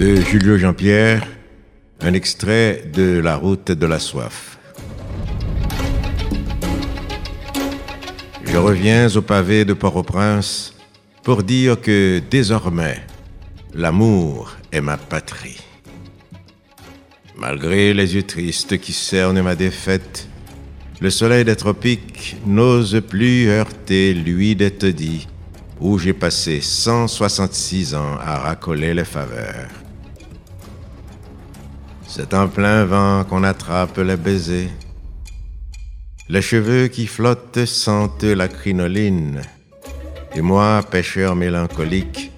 De Julio Jean-Pierre, un extrait de La route de la soif. Je reviens au pavé de Port-au-Prince pour dire que désormais, l'amour est ma patrie. Malgré les yeux tristes qui cernent ma défaite, le soleil des tropiques n'ose plus heurter lui des taudis où j'ai passé 166 ans à racoler les faveurs. C'est en plein vent qu'on attrape les baisers. Les cheveux qui flottent sentent la crinoline. Et moi, pêcheur mélancolique,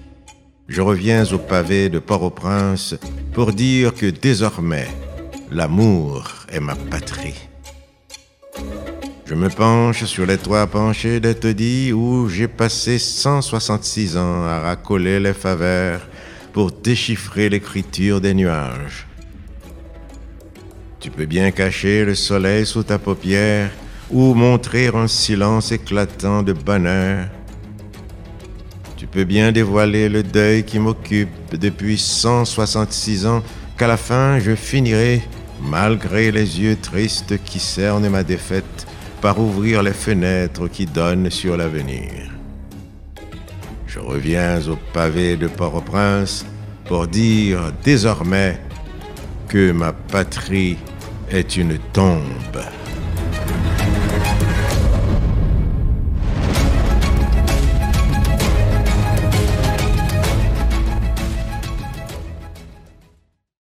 je reviens au pavé de Port-au-Prince pour dire que désormais, l'amour est ma patrie. Je me penche sur les toits penchés des taudis où j'ai passé 166 ans à racoler les faveurs pour déchiffrer l'écriture des nuages. Tu peux bien cacher le soleil sous ta paupière ou montrer un silence éclatant de bonheur. Tu peux bien dévoiler le deuil qui m'occupe depuis 166 ans qu'à la fin je finirai, malgré les yeux tristes qui cernent ma défaite, par ouvrir les fenêtres qui donnent sur l'avenir. Je reviens au pavé de Port-au-Prince pour dire désormais que ma patrie est une tombe.